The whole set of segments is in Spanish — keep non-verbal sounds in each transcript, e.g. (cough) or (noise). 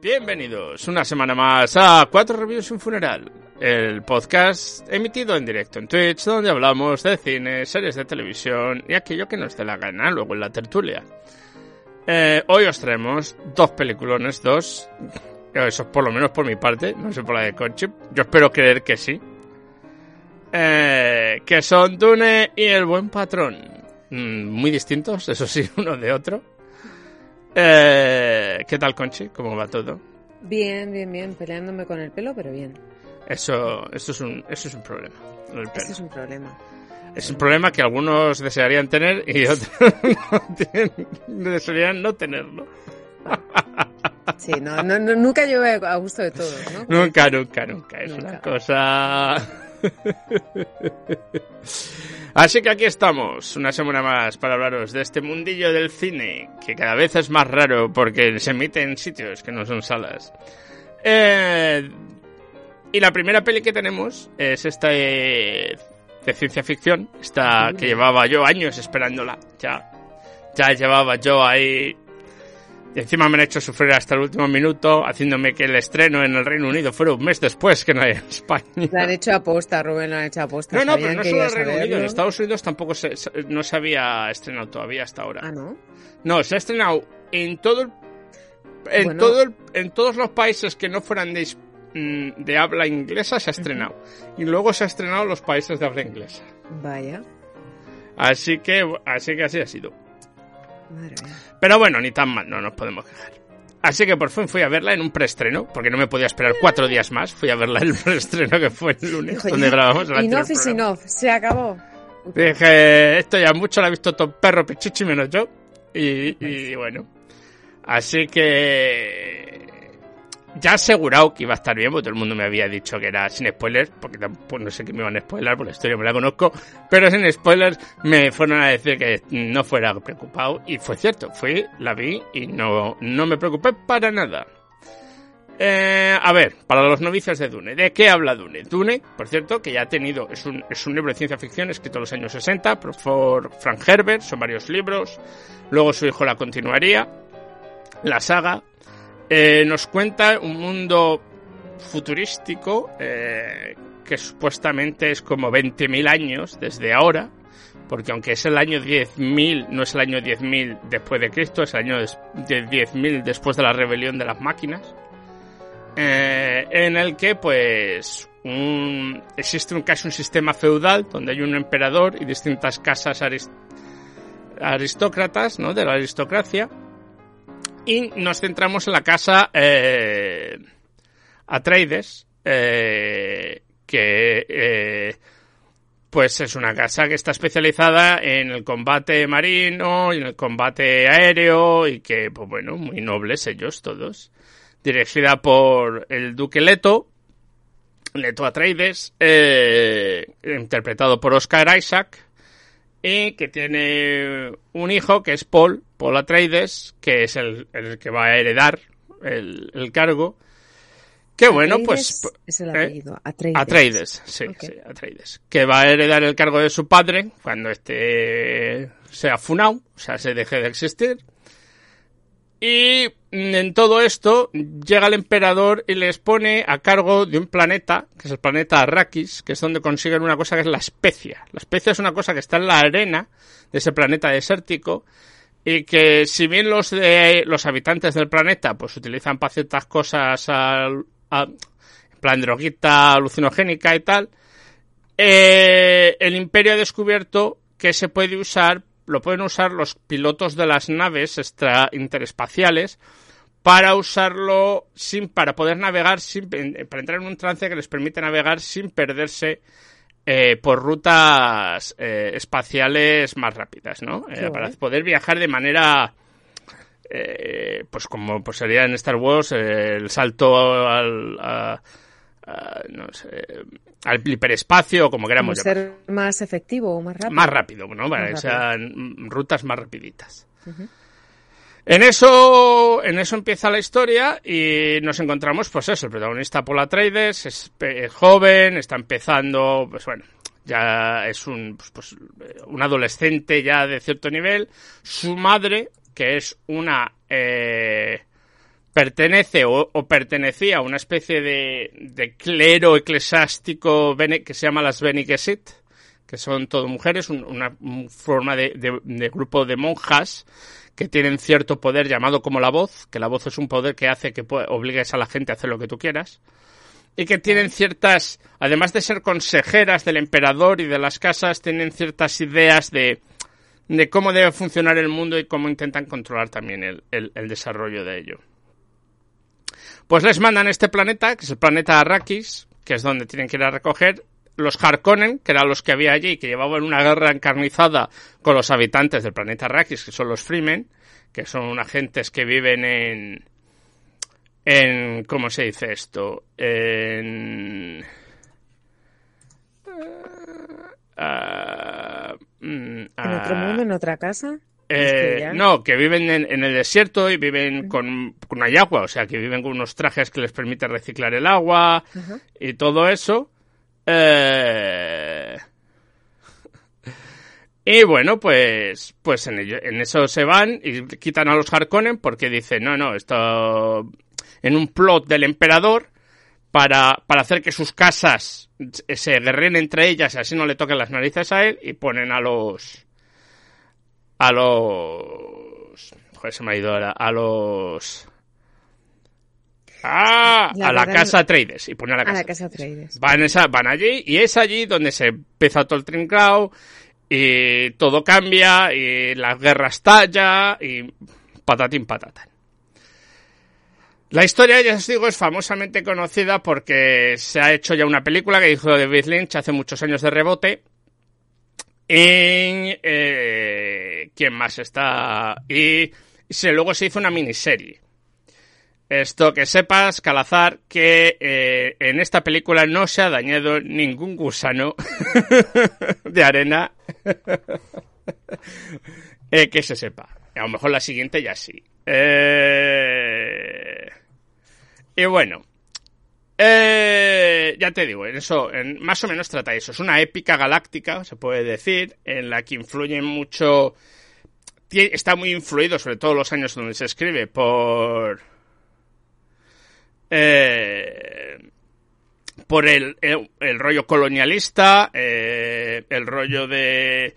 Bienvenidos una semana más a Cuatro Reviews y un Funeral, el podcast emitido en directo en Twitch donde hablamos de cine, series de televisión y aquello que nos dé la gana luego en la tertulia. Eh, hoy os traemos dos peliculones, dos, eso por lo menos por mi parte, no sé por la de Conchi, yo espero creer que sí, eh, que son Dune y El Buen Patrón, mm, muy distintos, eso sí, (laughs) uno de otro. Eh, ¿Qué tal, Conchi? ¿Cómo va todo? Bien, bien, bien. Peleándome con el pelo, pero bien. Eso, eso, es, un, eso es un problema. Eso es un problema. Es un problema que algunos desearían tener y (laughs) otros no desearían no tenerlo. (laughs) Sí, no, no, nunca llueve a gusto de todos, ¿no? Nunca, nunca, nunca. Es una cosa... (laughs) Así que aquí estamos, una semana más para hablaros de este mundillo del cine, que cada vez es más raro porque se emite en sitios que no son salas. Eh, y la primera peli que tenemos es esta de ciencia ficción, esta que llevaba yo años esperándola. Ya, ya llevaba yo ahí y encima me han hecho sufrir hasta el último minuto, haciéndome que el estreno en el Reino Unido fuera un mes después que no en España. Lo han hecho aposta, Rubén, lo han hecho aposta. No, no, pero no solo en el Reino Unido, en Estados Unidos tampoco se, no se había estrenado todavía hasta ahora. Ah, ¿no? No, se ha estrenado en todo en todo en todos los países que no fueran de, mm, de habla inglesa se ha estrenado. Y luego se ha estrenado en los países de habla inglesa. Vaya. Así que, así que así ha sido. Pero bueno, ni tan mal, no nos podemos quejar. Así que por fin fui a verla en un preestreno, porque no me podía esperar cuatro días más. Fui a verla en el (laughs) preestreno que fue el lunes, donde grabamos el Enough is enough, se acabó. Dije, esto ya mucho lo ha visto todo perro pichichi menos yo. Y, y bueno. Así que ya asegurado que iba a estar bien, porque todo el mundo me había dicho que era sin spoilers, porque tampoco no sé qué me iban a spoiler, por la historia me la conozco, pero sin spoilers me fueron a decir que no fuera preocupado, y fue cierto, fui, la vi y no, no me preocupé para nada. Eh, a ver, para los novicios de Dune, ¿de qué habla Dune? Dune, por cierto, que ya ha tenido, es un, es un libro de ciencia ficción escrito en los años 60 por Frank Herbert, son varios libros, luego su hijo la continuaría, la saga, eh, nos cuenta un mundo futurístico eh, que supuestamente es como 20.000 años desde ahora, porque aunque es el año 10.000, no es el año 10.000 después de Cristo, es el año de 10.000 después de la rebelión de las máquinas, eh, en el que pues existe un, casi un sistema feudal donde hay un emperador y distintas casas aristócratas, ¿no? De la aristocracia y nos centramos en la casa eh, Atreides, eh, que eh, pues es una casa que está especializada en el combate marino y en el combate aéreo y que, pues bueno, muy nobles ellos todos. Dirigida por el duque Leto, Leto Atreides, eh, interpretado por Oscar Isaac, y que tiene un hijo que es Paul, Paul Atreides, que es el, el que va a heredar el, el cargo. Que bueno, pues... Es el ¿eh? apellido, Atreides. Atreides, sí, sí, Atreides. Que va a heredar el cargo de su padre cuando este sea funao, o sea, se deje de existir. Y en todo esto llega el emperador y les pone a cargo de un planeta, que es el planeta Arrakis, que es donde consiguen una cosa que es la especia. La especia es una cosa que está en la arena de ese planeta desértico y que si bien los de los habitantes del planeta pues utilizan para ciertas cosas en plan droguita alucinogénica y tal, eh, el imperio ha descubierto que se puede usar lo pueden usar los pilotos de las naves extra interespaciales para usarlo sin para poder navegar sin para entrar en un trance que les permite navegar sin perderse eh, por rutas eh, espaciales más rápidas, ¿no? Eh, para poder viajar de manera pues como pues sería en Star Wars el salto al no sé, al hiperespacio, como queramos como ser más efectivo o más rápido. Más rápido, ¿no? Para que sean rutas más rapiditas. En eso, en eso empieza la historia y nos encontramos, pues eso, el protagonista Paul Atreides es joven, está empezando, pues bueno, ya es un, pues, pues, un adolescente ya de cierto nivel. Su madre, que es una eh, pertenece o, pertenecía a una especie de, clero eclesiástico que se llama las Bene Gesserit, que son todo mujeres, una, forma de, grupo de monjas que tienen cierto poder llamado como la voz, que la voz es un poder que hace que obligues a la gente a hacer lo que tú quieras, y que tienen ciertas, además de ser consejeras del emperador y de las casas, tienen ciertas ideas de, de cómo debe funcionar el mundo y cómo intentan controlar también el, el desarrollo de ello. Pues les mandan este planeta, que es el planeta Arrakis, que es donde tienen que ir a recoger los Harkonnen, que eran los que había allí, que llevaban una guerra encarnizada con los habitantes del planeta Arrakis, que son los Freemen, que son unas gentes que viven en... en ¿Cómo se dice esto? En... Uh, ¿En otro mundo, en otra casa? Eh, no, que viven en, el desierto y viven con, con agua, o sea, que viven con unos trajes que les permiten reciclar el agua y todo eso. Eh... Y bueno, pues, pues en, eso se van y quitan a los Harkonnen porque dicen, no, no, esto en un plot del emperador para, para hacer que sus casas se guerren entre ellas y así no le toquen las narices a él y ponen a los a los... Joder, se me ha ido ahora. A los... ¡Ah! a la casa Trades. Y pone a la casa, a la casa Trades. Van, esa, van allí y es allí donde se empieza todo el trincao y todo cambia y las guerras talla y patatín patatán. La historia, ya os digo, es famosamente conocida porque se ha hecho ya una película que hizo David Lynch hace muchos años de rebote en eh, quién más está y se, luego se hizo una miniserie esto que sepas Calazar que eh, en esta película no se ha dañado ningún gusano (laughs) de arena (laughs) eh, que se sepa a lo mejor la siguiente ya sí eh, y bueno eh, ya te digo, eso, en, más o menos trata eso. Es una épica galáctica, se puede decir, en la que influyen mucho. Está muy influido, sobre todo los años donde se escribe, por. Eh, por el, el, rollo colonialista, eh, el rollo de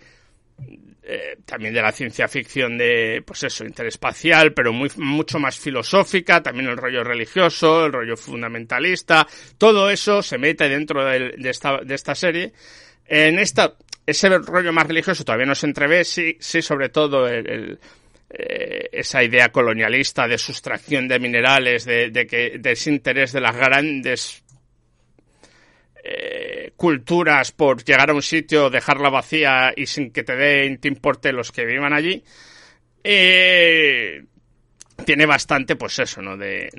eh, también de la ciencia ficción de, pues eso, interespacial, pero muy, mucho más filosófica, también el rollo religioso, el rollo fundamentalista, todo eso se mete dentro de, esta, de esta serie. En esta, ese rollo más religioso todavía no se entrevé, sí, sí, sobre todo el, eh, esa idea colonialista de sustracción de minerales, de, de que desinterés de las grandes eh, culturas por llegar a un sitio, dejarla vacía y sin que te den, te importe los que vivan allí. Eh, tiene bastante, pues eso, ¿no? De,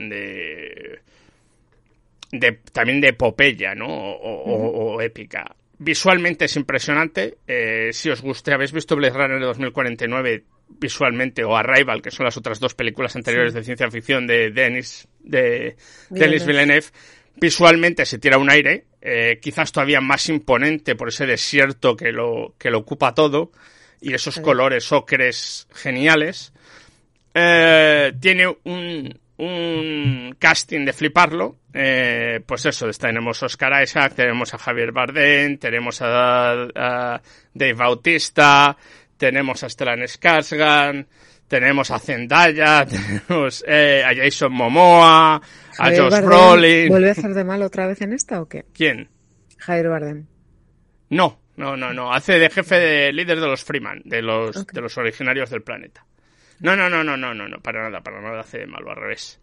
de, también de epopeya, ¿no? O, épica. Visualmente es impresionante. Eh, si os guste, habéis visto Blade Runner de 2049 visualmente o Arrival, que son las otras dos películas anteriores de ciencia ficción de Denis, de Denis Villeneuve Visualmente se tira un aire, eh, quizás todavía más imponente por ese desierto que lo, que lo ocupa todo y esos colores ocres geniales. Eh, tiene un, un casting de fliparlo. Eh, pues eso, tenemos a Oscar Isaac, tenemos a Javier Bardem, tenemos a, Dave Bautista, tenemos a Stellan Skarsgård, tenemos a Zendaya, (laughs) tenemos eh, a Jason Momoa, a Josh Brolin. ¿Vuelve a hacer de mal otra vez en esta o qué? ¿Quién? Javier Bardem. No, no, no, no. Hace de jefe de líder de los Freeman, de los, de los originarios del planeta. No, no, no, no, no, no, no, para nada, para nada hace de malo, al revés.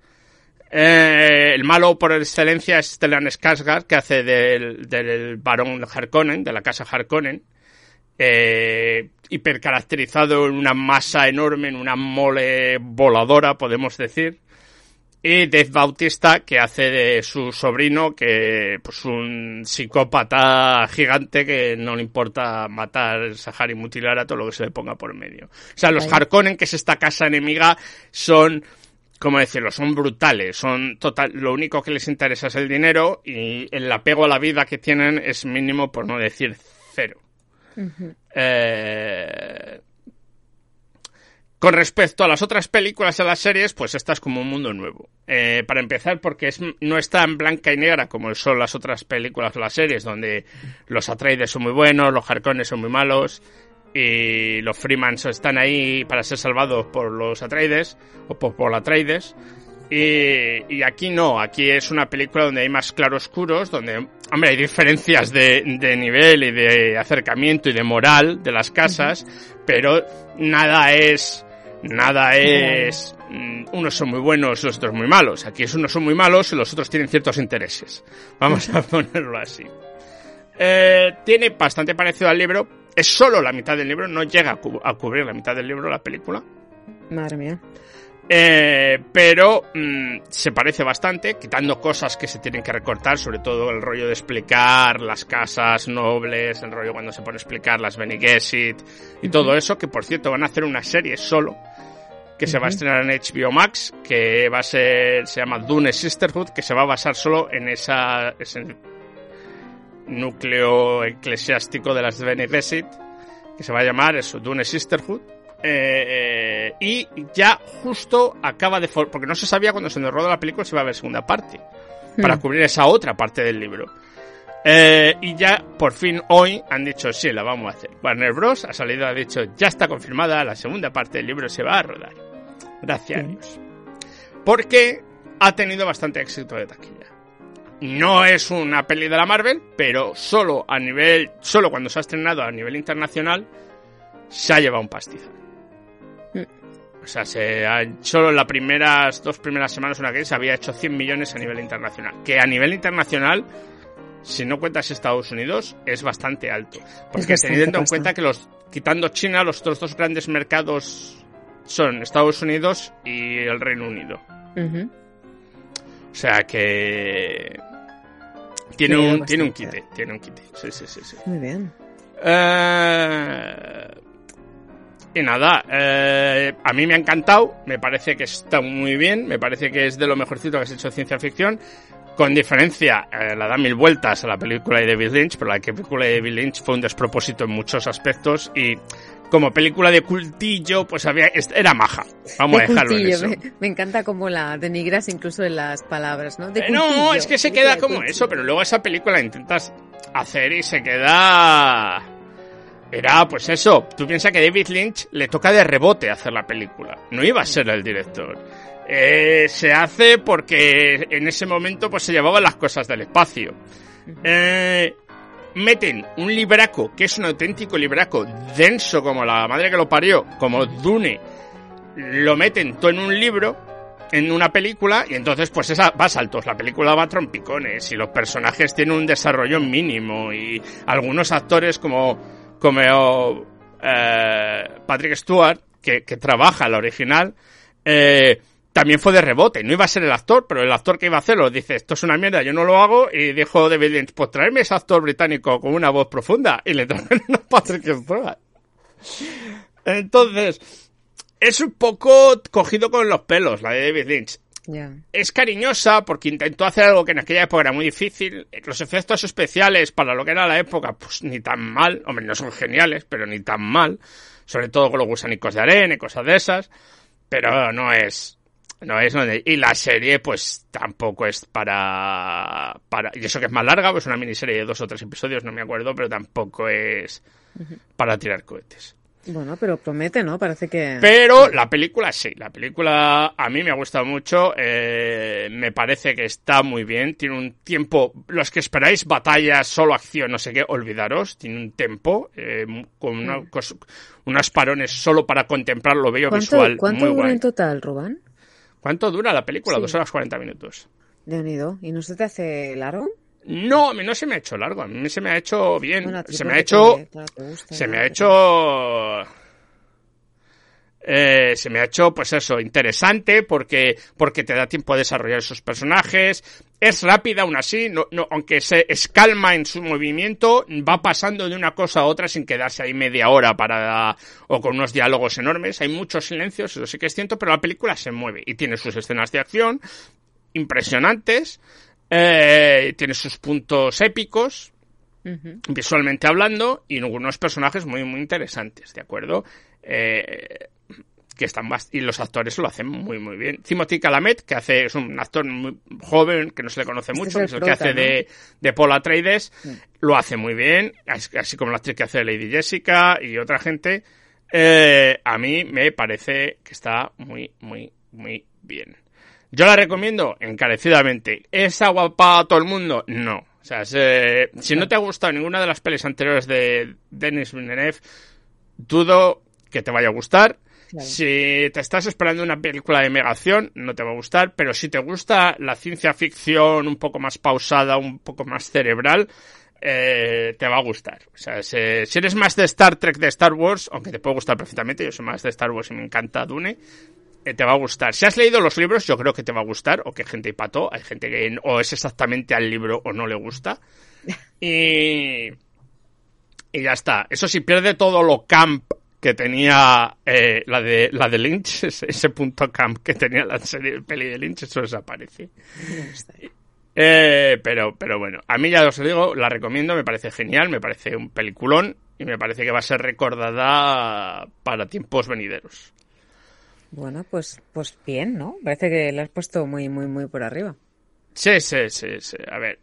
Eh, el malo por excelencia es Stellan Skarsgård, que hace del, del barón Harkonnen, de la casa Harkonnen eh, hipercaracterizado en una masa enorme, en una mole voladora, podemos decir. Y Dave Bautista, que hace de su sobrino, que pues un psicópata gigante que no le importa matar, sajar y mutilar a todo lo que se le ponga por medio. O sea, los Harkonnen, que es esta casa enemiga, son, ¿cómo decirlo? Son brutales, son total, lo único que les interesa es el dinero y el apego a la vida que tienen es mínimo, por no decir cero. Eh, Con respecto a las otras películas y a las series, pues esta es como un mundo nuevo. Eh, para empezar, porque es, no está en blanca y negra como son las otras películas o las series, donde los Atreides son muy buenos, los Harkonnen son muy malos, y los Freemans están ahí para ser salvados por los Atreides, o por, por Atreides. Y, y, aquí no, aquí es una película donde hay más claroscuros, donde, hombre, hay diferencias de, de nivel y de acercamiento y de moral de las casas, pero nada es nada es mm, unos son muy buenos, los otros muy malos. Aquí es unos son muy malos y los otros tienen ciertos intereses. Vamos a (laughs) ponerlo así. Eh, tiene bastante parecido al libro. Es solo la mitad del libro, no llega a, cubrir la mitad del libro la película. Madre mía. Eh, pero mmm, se parece bastante, quitando cosas que se tienen que recortar, sobre todo el rollo de explicar las casas nobles, el rollo cuando se pone a explicar las Bene Gesserit y todo eso, que por cierto van a hacer una serie solo que se va a estrenar en HBO Max, que va a ser, se llama Dune Sisterhood, que se va a basar solo en esa, ese núcleo eclesiástico de las Bene Gesserit, que se va a llamar eso, Dune Sisterhood. Eh, y ya justo acaba de... Porque no se sabía cuando se nos rodó la película si iba a haber segunda parte. Para cubrir esa otra parte del libro. Eh, y ya por fin hoy han dicho sí, la vamos a hacer. Warner Bros. ha salido, ha dicho ya está confirmada, la segunda parte del libro se va a rodar. Gracias a Dios. Porque ha tenido bastante éxito de taquilla. No es una peli de la Marvel, pero solo a nivel, solo cuando se ha estrenado a nivel internacional, se ha llevado un pastizal. O sea, se ha, solo en las primeras dos primeras semanas una que se había hecho 100 millones a nivel internacional. Que a nivel internacional, si no cuentas Estados Unidos, es bastante alto. Porque teniendo en cuenta que los quitando China, los otros dos grandes mercados son Estados Unidos y el Reino Unido. Uh -huh. O sea que tiene sí, un tiene un quite, tiene un quite. Sí, sí, sí, sí. Muy bien. Eh, y nada, eh, a mí me ha encantado, me parece que está muy bien, me parece que es de lo mejorcito que has hecho ciencia ficción. Con diferencia, eh, la da mil vueltas a la película de David Lynch, pero la película de David Lynch fue un despropósito en muchos aspectos y como película de cultillo, pues había era maja. Vamos de a dejarlo cultillo, en eso. Me, me, encanta como la denigras incluso en las palabras, ¿no? De eh, no, es que se queda como cultillo. eso, pero luego esa película la intentas hacer y se queda era, pues eso, tú piensas que David Lynch le toca de rebote hacer la película. No iba a ser el director. Eh, se hace porque en ese momento pues se llevaban las cosas del espacio. Eh, meten un libraco, que es un auténtico libraco denso como la madre que lo parió, como Dune. Lo meten todo en un libro, en una película, y entonces pues esa va a saltos. La película va a trompicones y los personajes tienen un desarrollo mínimo y algunos actores como como eh, Patrick Stewart, que, que trabaja la original, eh, también fue de rebote. No iba a ser el actor, pero el actor que iba a hacerlo dice, esto es una mierda, yo no lo hago, y dijo David Lynch, pues traerme ese actor británico con una voz profunda, y le traen (laughs) a Patrick Stewart. Entonces, es un poco cogido con los pelos, la de David Lynch. Yeah. Es cariñosa porque intentó hacer algo que en aquella época era muy difícil. Los efectos especiales para lo que era la época, pues ni tan mal. Hombre, no son geniales, pero ni tan mal. Sobre todo con los gusanicos de arena y cosas de esas. Pero no es, no es donde... Y la serie, pues tampoco es para, para... Y eso que es más larga, pues una miniserie de dos o tres episodios, no me acuerdo, pero tampoco es para tirar cohetes. Bueno, pero promete, ¿no? Parece que... Pero la película sí, la película a mí me ha gustado mucho, eh, me parece que está muy bien, tiene un tiempo, los que esperáis batallas, solo acción, no sé qué, olvidaros, tiene un tempo, eh, con una, unos parones solo para contemplar lo bello ¿Cuánto, visual. ¿Cuánto muy dura guay. en total, Rubán? ¿Cuánto dura la película? Sí. Dos horas cuarenta minutos. De unido. ¿Y no se te hace largo? No, a mí no se me ha hecho largo, a mí se me ha hecho bien. Bueno, se me ha hecho. Te, claro, te gusta, se me ha hecho. Eh, se me ha hecho, pues eso, interesante porque, porque te da tiempo a desarrollar esos personajes. Es rápida aún así, no, no, aunque se escalma en su movimiento, va pasando de una cosa a otra sin quedarse ahí media hora para, o con unos diálogos enormes. Hay muchos silencios, eso sí que es cierto, pero la película se mueve y tiene sus escenas de acción impresionantes. Eh, tiene sus puntos épicos, uh -huh. visualmente hablando, y unos personajes muy, muy interesantes, ¿de acuerdo? Eh, que están más, y los actores lo hacen muy muy bien. Timothy Calamet, que hace, es un actor muy joven, que no se le conoce Este mucho, es que el es el que prota, hace ¿no? de, de Paul Atreides, Mm. lo hace muy bien, así como la actriz que hace Lady Jessica y otra gente. Eh, a mí me parece que está muy, muy, muy bien. Yo la recomiendo encarecidamente. ¿Es agua para todo el mundo? No. O sea, se- si no te ha gustado ninguna de las pelis anteriores de Denis Villeneuve, dudo que te vaya a gustar. Claro. Si te estás esperando una película de megación, no te va a gustar, pero si te gusta la ciencia ficción un poco más pausada, un poco más cerebral, eh, te va a gustar. O sea, si, eres más de Star Trek, de Star Wars, aunque te puede gustar perfectamente, yo soy más de Star Wars y me encanta Dune, eh, te va a gustar. Si has leído los libros, yo creo que te va a gustar, o que gente y pato, hay gente que o es exactamente al libro o no le gusta. (laughs) Y, y ya está. Eso sí, pierde todo lo camp que tenía eh, la de la de Lynch, (laughs) ese, ese punto camp que tenía la serie peli de Lynch, eso desaparece. Eh, pero, pero bueno, a mí ya os lo digo, la recomiendo, me parece genial, me parece un peliculón y me parece que va a ser recordada para tiempos venideros. Bueno, pues, pues bien, ¿no? Parece que lo has puesto muy, muy, muy por arriba. Sí, sí, sí, sí. A ver,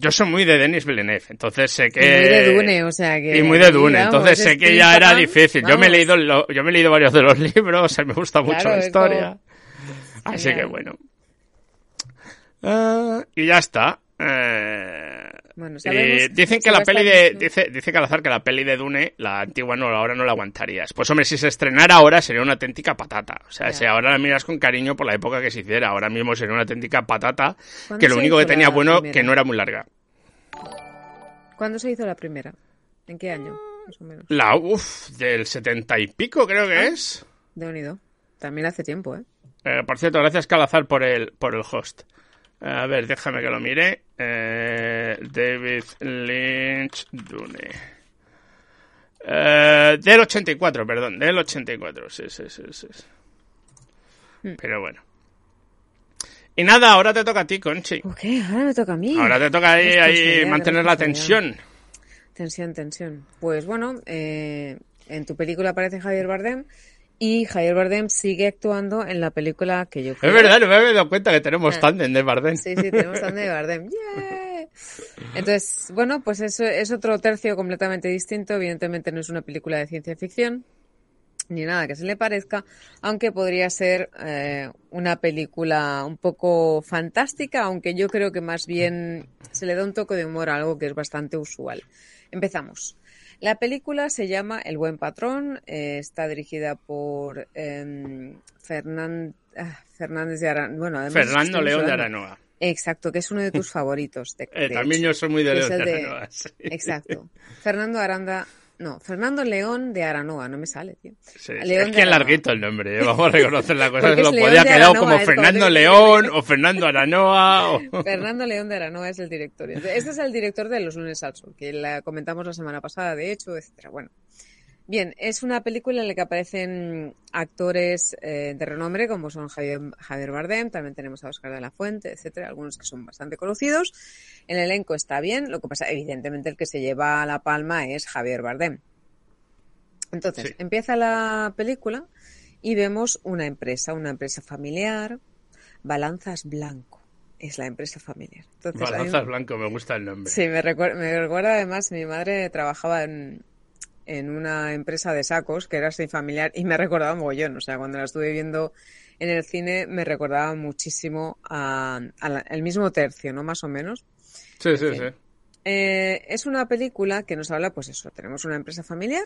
yo soy muy de Denis Villeneuve, entonces sé que... Y muy de Dune, o sea que... Y muy de Dune, entonces sé que ya era difícil. Yo me he leído lo- yo me he leído varios de los (laughs) libros, me gusta mucho Claro, la historia. como- Así que bueno. Ah, y ya está. Eh, Bueno, sabemos dicen que la peli de dice dice Calazar que la peli de Dune, la antigua no, ahora no la aguantarías. Pues hombre, si se estrenara ahora sería una auténtica patata. O sea, si ahora la miras con cariño por la época que se hiciera, ahora mismo sería una auténtica patata, ¿Cuándo que lo único que tenía bueno primera? que no era muy larga. ¿Cuándo se hizo la primera? ¿En qué año? Más o menos. La uff del setenta y pico creo que es. De unido. También hace tiempo, ¿eh? Eh, por cierto, gracias Calazar por el, por el host. A ver, déjame que lo mire. Eh, David Lynch Dune. Eh, del 84, perdón, del 84, sí, sí, sí, sí. Hmm. Pero bueno. Y nada, ahora te toca a ti, Conchi. Ok, ahora me toca a mí. Ahora te toca ahí, ahí mantener la tensión. Tensión, tensión. Pues bueno, eh, en tu película aparece Javier Bardem y Javier Bardem sigue actuando en la película que yo creo... Es verdad, no me había dado cuenta que tenemos Ah. tándem de Bardem. Sí, sí, tenemos a de Bardem. (laughs) ¡Yeah! Entonces, bueno, pues eso es otro tercio completamente distinto. Evidentemente no es una película de ciencia ficción ni nada que se le parezca, aunque podría ser eh, una película un poco fantástica, aunque yo creo que más bien se le da un toque de humor a algo que es bastante usual. Empezamos. La película se llama El buen patrón, eh, está dirigida por eh, Fernan- ah, Fernández de Aranoa. Bueno, Fernando León de. Aranoa. Exacto, que es uno de tus (laughs) favoritos. de- Eh, de también hecho. yo soy muy de León de de- Aranoa. (laughs) sí. Exacto. Fernando Aranda. No, Fernando León de Aranoa, no me sale, tío. Sí, León es que es larguito el nombre, ¿eh? vamos a reconocer la cosa. Es lo León podía quedar como Fernando León o Fernando Aranoa. O... (laughs) Fernando León de Aranoa es el director. Este es el director de Los lunes al sol, que la comentamos la semana pasada, de hecho, etcétera. Bueno. Bien, es una película en la que aparecen actores eh, de renombre como son Javier, Javier Bardem, también tenemos a Oscar de la Fuente, etcétera, algunos que son bastante conocidos. El elenco está bien, lo que pasa, evidentemente, el que se lleva la palma es Javier Bardem. Entonces, Sí. empieza la película y vemos una empresa, una empresa familiar, Balanzas Blanco, es la empresa familiar. Entonces, a mí- Balanzas Blanco, me gusta el nombre. Sí, me recuerda, me recuerda además, mi madre trabajaba en, en una empresa de sacos que era así familiar y me recordaba mogollón. O sea, cuando la estuve viendo en el cine me recordaba muchísimo a, a la- el mismo tercio, ¿no? Más o menos. Sí, sí, fin. sí. Eh, es una película que nos habla, pues eso, tenemos una empresa familiar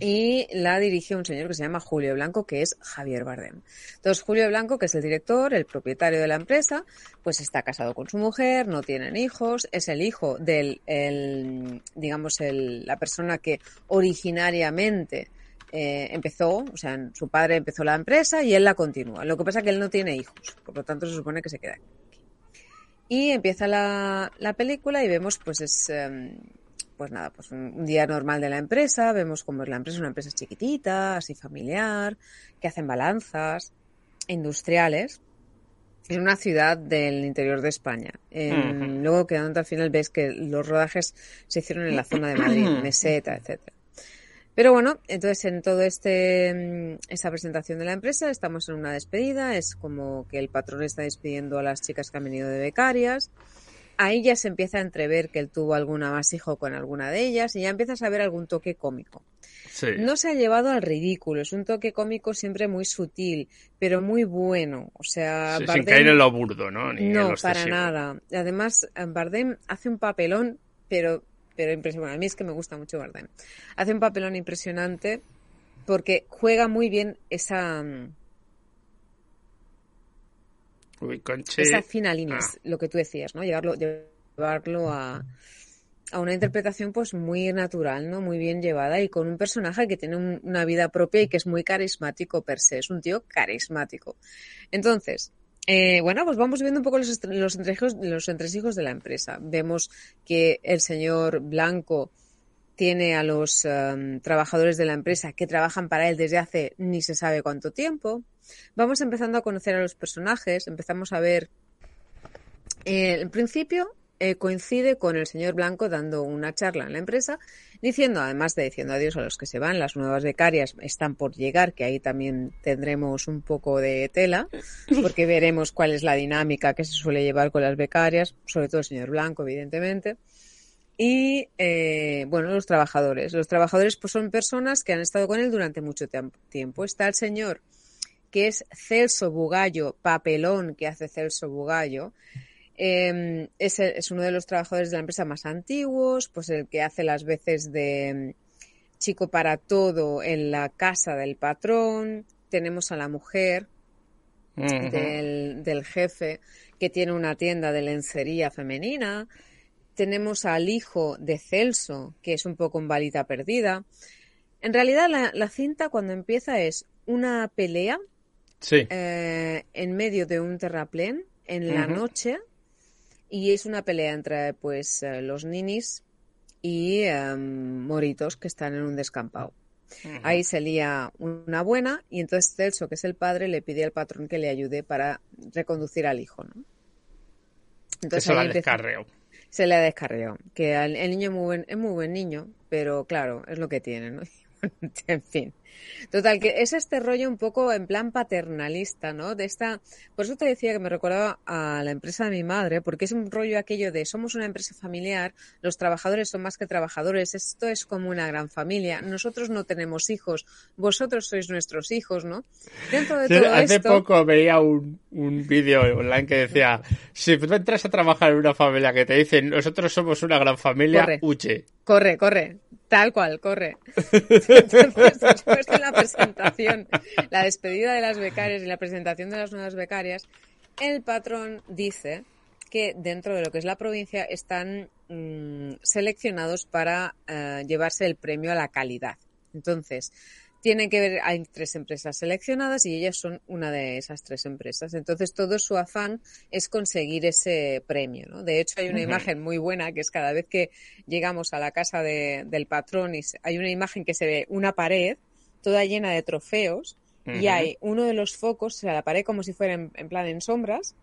y la dirige un señor que se llama Julio Blanco, que es Javier Bardem. Entonces, Julio Blanco, que es el director, el propietario de la empresa, pues está casado con su mujer, no tienen hijos, es el hijo del, el, digamos, la persona que originariamente eh, empezó, o sea, su padre empezó la empresa y él la continúa. Lo que pasa es que él no tiene hijos, por lo tanto se supone que se queda aquí. Y empieza la, la película y vemos, pues es, em, pues nada, pues un, día normal de la empresa, vemos cómo es la empresa, una empresa chiquitita, así familiar, que hacen balanzas industriales en una ciudad del interior de España. En- Ujú. Luego quedando al final ves que los rodajes se hicieron en la zona de Madrid, (clears throat) Meseta, etcétera. Pero bueno, entonces en todo este mm, esta presentación de la empresa estamos en una despedida, es como que el patrón está despidiendo a las chicas que han venido de becarias. Ahí ya se empieza a entrever que él tuvo algún amasijo con alguna de ellas y ya empiezas a ver algún toque cómico. No se ha llevado al ridículo, es un toque cómico siempre muy sutil, pero muy bueno. O sea, sin caer en lo burdo, ¿no? no, para nada. Además, Bardem hace un papelón, pero pero impresionante. a mí es que me gusta mucho Bardem. Hace un papelón impresionante porque juega muy bien esa esa fina línea, ah. lo que tú decías, ¿no? Llevarlo, llevarlo a, a una interpretación pues muy natural, ¿no? Muy bien llevada y con un personaje que tiene una vida propia y que es muy carismático per se, es un tío carismático. Entonces, eh, bueno, pues vamos viendo un poco los, los, entresijos, los entresijos de la empresa. Vemos que el señor Blanco tiene a los em, trabajadores de la empresa que trabajan para él desde hace ni se sabe cuánto tiempo. Vamos empezando a conocer a los personajes, empezamos a ver. Eh, en principio, eh, coincide con el señor Blanco dando una charla en la empresa, diciendo, además de diciendo adiós a los que se van, las nuevas becarias están por llegar, que ahí también tendremos un poco de tela, porque veremos cuál es la dinámica que se suele llevar con las becarias, sobre todo el señor Blanco, evidentemente. Y, eh, bueno, los trabajadores. Los trabajadores pues, son personas que han estado con él durante mucho tiempo. Está el señor que es Celso Bugallo, papelón que hace Celso Bugallo, eh, es, uno de los trabajadores de la empresa más antiguos, pues el que hace las veces de em, chico para todo en la casa del patrón. Tenemos a la mujer del, del, jefe que tiene una tienda de lencería femenina. Tenemos al hijo de Celso, que es un poco un balita perdida. En realidad, la, cinta cuando empieza es una pelea eh, en medio de un terraplén en la noche y es una pelea entre pues eh, los ninis y em, moritos que están en un descampado. Ahí se lía una buena y entonces Celso, que es el padre, le pide al patrón que le ayude para reconducir al hijo, ¿no? Entonces se le descarreó. Se le descarreó. Que el, niño muy buen, es muy buen niño, pero claro, es lo que tiene, ¿no? (laughs) en fin. Total, que es este rollo un poco en plan paternalista, ¿no? De esta, por eso te decía que me recordaba a la empresa de mi madre, porque es un rollo aquello de somos una empresa familiar, los trabajadores son más que trabajadores, esto es como una gran familia, nosotros no tenemos hijos, vosotros sois nuestros hijos, ¿no? Dentro de todo Hace poco veía un, un vídeo online que decía, si tú entras a trabajar en una familia que te dicen nosotros somos una gran familia, corre, huye. Corre, corre, tal cual, corre. (laughs) Entonces, la presentación, la despedida de las becarias y la presentación de las nuevas becarias, el patrón dice que dentro de lo que es la provincia están mm, seleccionados para eh, llevarse el premio a la calidad. Entonces, tienen que ver, hay tres empresas seleccionadas y ellas son una de esas tres empresas. Entonces, todo su afán es conseguir ese premio. ¿no? De hecho, hay una imagen muy buena que es cada vez que llegamos a la casa del patrón y hay una imagen que se ve una pared toda llena de trofeos y hay uno de los focos, o sea, la pared como si fuera en, plan en sombras,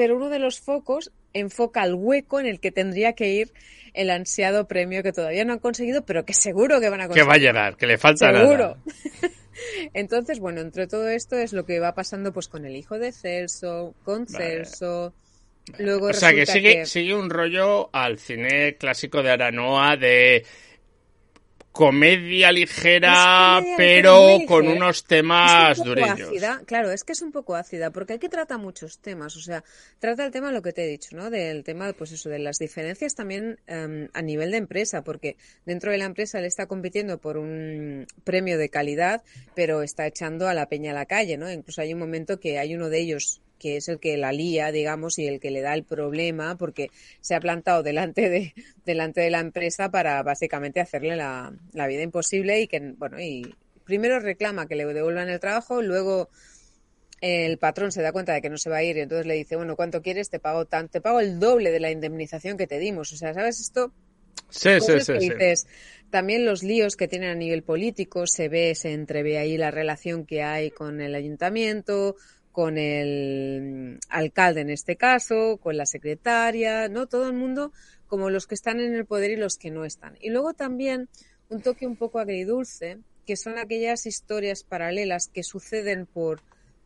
pero uno de los focos enfoca al hueco en el que tendría que ir el ansiado premio que todavía no han conseguido, pero que seguro que van a conseguir. Que va a llegar, que le falta seguro. (laughs) Entonces, bueno, entre todo esto es lo que va pasando pues con el hijo de Celso, con Celso. Luego o sea que sigue, sigue un rollo al cine clásico de Aranoa de comedia ligera, pero con unos temas es Ácida. Claro, es que es un poco ácida, porque aquí trata muchos temas. O sea, trata el tema, lo que te he dicho, ¿no? Del tema, pues eso, de las diferencias también em, a nivel de empresa, porque dentro de la empresa él está compitiendo por un premio de calidad, pero está echando a la peña a la calle, ¿no? Incluso hay un momento que hay uno de ellos que es el que la lía, digamos, y el que le da el problema, porque se ha plantado delante de, (laughs) delante de la empresa para básicamente hacerle la, la vida imposible y que, bueno, y primero reclama que le devuelvan el trabajo, luego el patrón se da cuenta de que no se va a ir y entonces le dice, bueno, ¿cuánto quieres? Te pago tan, te pago el doble de la indemnización que te dimos. O sea, ¿sabes esto? Sí, sí, sí, dices, También los líos que tienen a nivel político, se ve, se entrevé ahí la relación que hay con el ayuntamiento, con el alcalde en este caso, con la secretaria, ¿no? Todo el mundo como los que están en el poder y los que no están. Y luego también un toque un poco agridulce, que son aquellas historias paralelas que suceden por,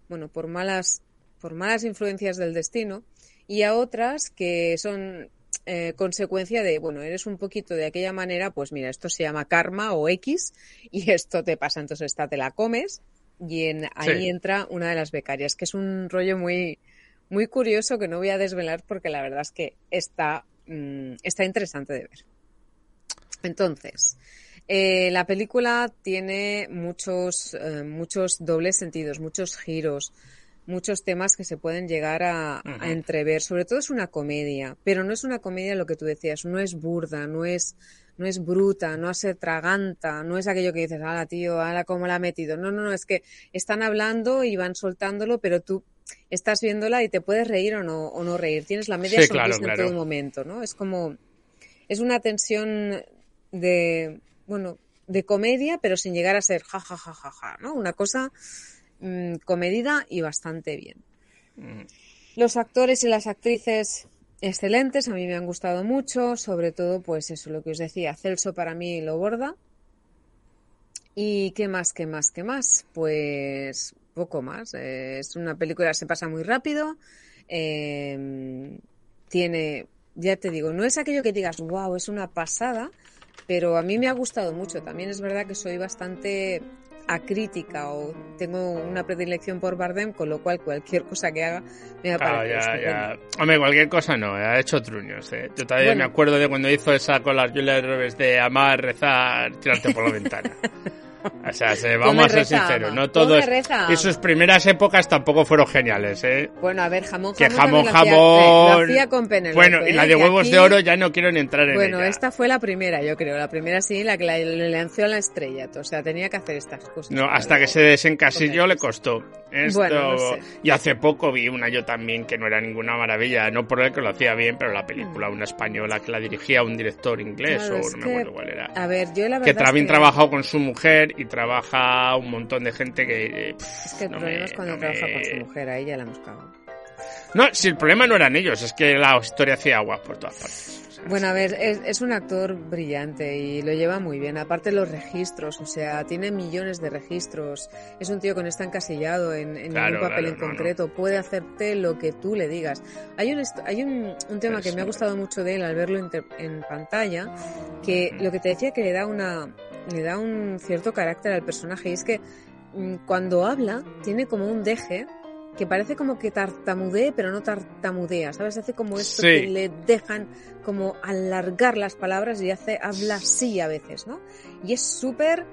bueno, por malas, por malas influencias del destino, y a otras que son eh, consecuencia de, bueno, eres un poquito de aquella manera, pues mira, esto se llama karma o X y esto te pasa, entonces esta te la comes y en, ahí entra una de las becarias, que es un rollo muy, muy curioso que no voy a desvelar porque la verdad es que está, mm, está interesante de ver. Entonces, eh, la película tiene muchos, eh, muchos dobles sentidos, muchos giros, muchos temas que se pueden llegar a, entrever. Sobre todo es una comedia, pero no es una comedia lo que tú decías, no es burda, no es, no es bruta, no se traganta, no es aquello que dices, ala tío, ala cómo la ha metido. No, no, no, es que están hablando y van soltándolo, pero tú estás viéndola y te puedes reír o no, o no reír. Tienes la media sonrisa en todo momento, ¿no? Es como, es una tensión de, bueno, de comedia, pero sin llegar a ser ja, ja, ja, ja, ja, ¿no? Una cosa mmm, comedida y bastante bien. Mm. Los actores y las actrices excelentes, a mí me han gustado mucho, sobre todo, pues eso, lo que os decía, Celso para mí lo borda. ¿Y qué más, qué más, qué más? Pues poco más. Eh, es una película, se pasa muy rápido. Eh, tiene, ya te digo, no es aquello que digas, wow, es una pasada, pero a mí me ha gustado mucho. También es verdad que soy bastante acrítica o tengo una predilección por Bardem, con lo cual cualquier cosa que haga me va a ya, ya. Hombre, cualquier cosa no, ha hecho truños. ¿eh? Yo todavía me acuerdo de cuando hizo esa con las Julia Revés de amar, rezar, tirarte por la (laughs) ventana. O sea, vamos a ser sinceros, no todos. Y sus primeras épocas tampoco fueron geniales, ¿eh? Bueno, a ver, jamón, jamón. Que jamón, jamón. con Bueno, y la ¿eh? de huevos de oro ya no quiero ni entrar en Bueno, esta fue la primera, yo creo. La primera sí, la que le lanzó la estrella. O sea, tenía que hacer estas cosas. No, hasta que se desencasilló le costó. Esto... Bueno, Y hace poco vi una yo también que no era ninguna maravilla. No por el que lo hacía bien, pero la película, una española que la dirigía un director inglés o no me acuerdo cuál era. A ver, yo la verdad. Que también trabajado con su mujer y trabaja un montón de gente que... es que el problema es cuando trabaja con su mujer, ahí ya la hemos cagado. No, si el problema no eran ellos, es que la historia hacía agua por todas partes. Bueno, a ver, es, un actor brillante y lo lleva muy bien. Aparte los registros, o sea, tiene millones de registros. Es un tío que no está encasillado en, en ningún papel en concreto. Puede hacerte lo que tú le digas. Hay un, hay un, tema que me ha gustado mucho de él al verlo en pantalla, que lo que te decía que le da una, le da un cierto carácter al personaje y es que mm, cuando habla tiene como un deje que parece como que tartamudee, pero no tartamudea, ¿sabes? Hace como esto que le dejan como alargar las palabras y hace, habla así a veces, ¿no? Y es súper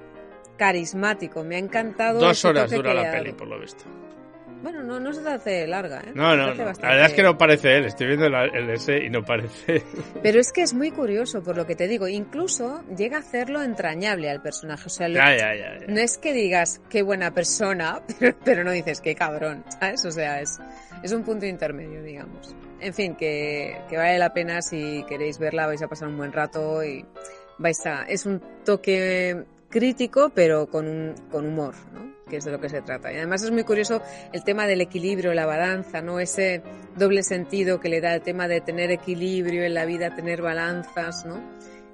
carismático, me ha encantado. Dos horas dura la peli, por lo visto. Bueno, no, no se te hace larga, ¿eh? No, no, la verdad es que no parece él. Estoy viendo el ese y no parece. Pero es que es muy curioso, por lo que te digo. Incluso llega a hacerlo entrañable al personaje. O sea, no es que digas qué buena persona, (laughs) pero, no dices qué cabrón, ¿sabes? O sea, es, es un punto intermedio, digamos. En fin, que, que vale la pena si queréis verla, vais a pasar un buen rato y vais a... Es un toque crítico, pero con, un, con humor, ¿no? Que es de lo que se trata. Y además es muy curioso el tema del equilibrio, la balanza, ¿no? Ese doble sentido que le da el tema de tener equilibrio en la vida, tener balanzas, ¿no?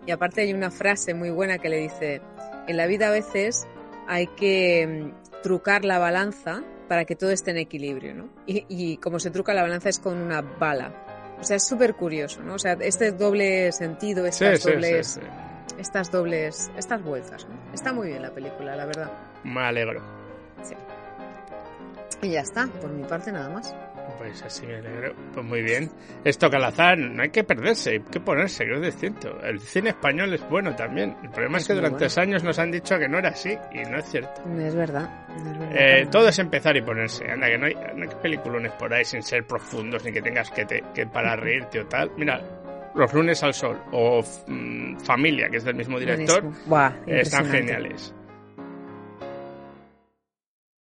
Y aparte hay una frase muy buena que le dice, en la vida a veces hay que mm, trucar la balanza para que todo esté en equilibrio, ¿no? Y, y como se truca la balanza es con una bala. O sea, es súper curioso, ¿no? O sea, este doble sentido, estas dobles... estas dobles, estas vueltas, ¿no? Está muy bien la película, la verdad. Me alegro. Y ya está, por mi parte nada más. Pues así me alegro. Pues muy bien. Esto Calazar, no hay que perderse, hay que ponerse, que es distinto. El cine español es bueno también. El problema es, que durante años nos han dicho que no era así, y no es cierto. Es verdad. eh, todo es empezar y ponerse. Anda, que no hay, no hay peliculones por ahí sin ser profundos, ni que tengas que, te, que para (laughs) reírte o tal. Mira, Los lunes al sol o mm, Familia, que es del mismo director, están geniales.